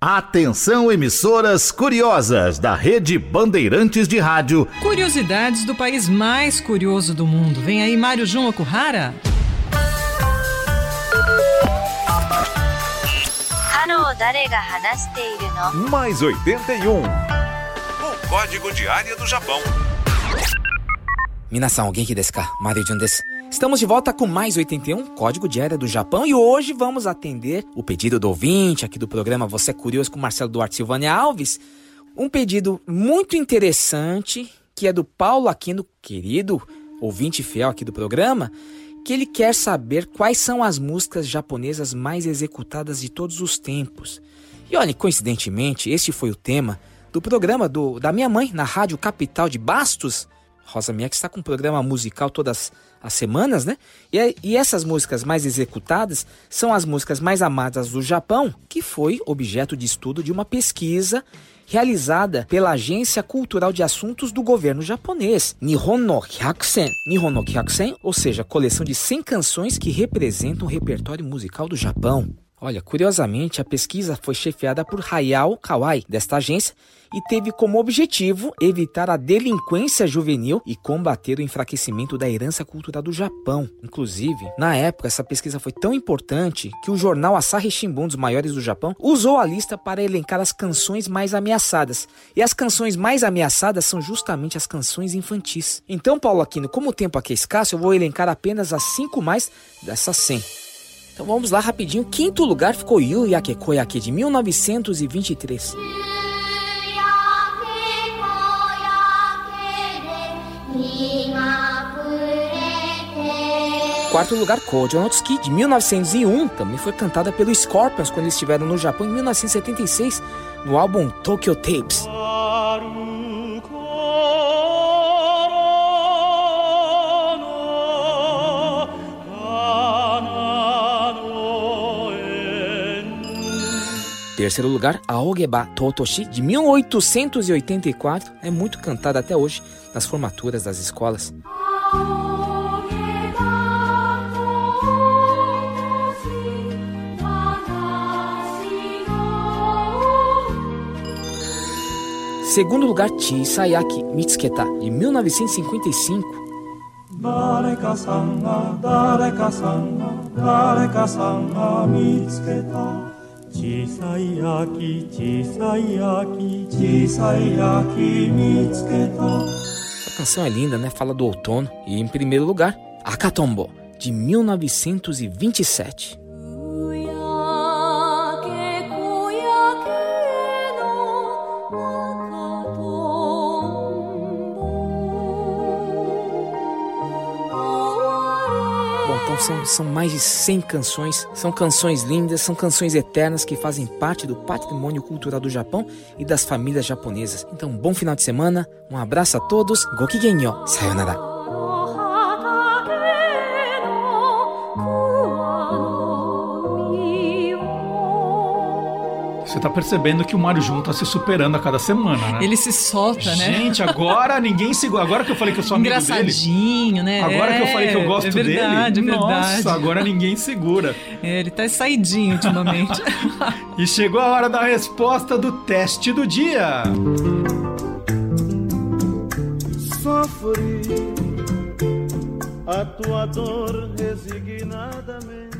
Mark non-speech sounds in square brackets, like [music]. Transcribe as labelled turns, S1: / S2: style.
S1: Atenção, emissoras curiosas da Rede Bandeirantes de Rádio.
S2: Curiosidades do país mais curioso do mundo. Vem aí, Mário João Okuhara.
S3: Mais 81. O código de área do Japão.
S4: Minasan, genki desu ka? Mario Jun desu. Estamos de volta com mais 81, Código de Área do Japão, e hoje vamos atender o pedido do ouvinte aqui do programa Você é Curioso com Marcelo Duarte Silvânia Alves. Um pedido muito interessante, que é do Paulo Aquino, querido ouvinte fiel aqui do programa, que ele quer saber quais são as músicas japonesas mais executadas de todos os tempos. E olha, coincidentemente, este foi o tema do programa do, da minha mãe na Rádio Capital de Bastos, Rosa Mia, que está com um programa musical todas as semanas, né? E, e, essas músicas mais executadas são as músicas mais amadas do Japão, que foi objeto de estudo de uma pesquisa realizada pela Agência Cultural de Assuntos do governo japonês, Nihon no Hyakusen. Nihon no Hyakusen, ou seja, coleção de 100 canções que representam o repertório musical do Japão. Olha, curiosamente, a pesquisa foi chefiada por Hayao Kawai, desta agência, e teve como objetivo evitar a delinquência juvenil e combater o enfraquecimento da herança cultural do Japão. Inclusive, na época, essa pesquisa foi tão importante que o jornal Asahi Shimbun, dos maiores do Japão, usou a lista para elencar as canções mais ameaçadas. E as canções mais ameaçadas são justamente as canções infantis. Então, Paulo Aquino, como o tempo aqui é escasso, eu vou elencar apenas as cinco mais dessas 100. Então vamos lá rapidinho. Quinto lugar ficou Yu Yake Koyake de 1923. Quarto lugar, Kojo no Tsuki, de 1901, também foi cantada pelo Scorpions quando eles estiveram no Japão em 1976, no álbum Tokyo Tapes. Terceiro lugar, Aogeba Totoshi, de 1884, é muito cantada até hoje nas formaturas das escolas. Segundo lugar, Chisayaki Mitsuketa, de 1955. 小さい秋小さい秋小さい秋見つけた Essa canção é linda, né? Fala do outono. E em primeiro lugar, Akatombo, de 1927. São, são mais de 100 canções. São canções lindas, são canções eternas que fazem parte do patrimônio cultural do Japão e das famílias japonesas. Então, bom final de semana, um abraço a todos, gokigenyo, sayonara.
S5: Você tá percebendo que o Mário Jun tá se superando a cada semana, né?
S2: Ele se solta,
S5: né? Gente, agora ninguém segura. Agora que eu falei que eu sou amigo
S2: dele. Engraçadinho, né?
S5: Agora é, que eu falei que eu gosto
S2: é verdade,
S5: dele.
S2: É verdade.
S5: Nossa, agora ninguém segura.
S2: É, ele tá saidinho ultimamente. [laughs]
S5: e chegou a hora da resposta do teste do dia. Sofri a tua dor resignadamente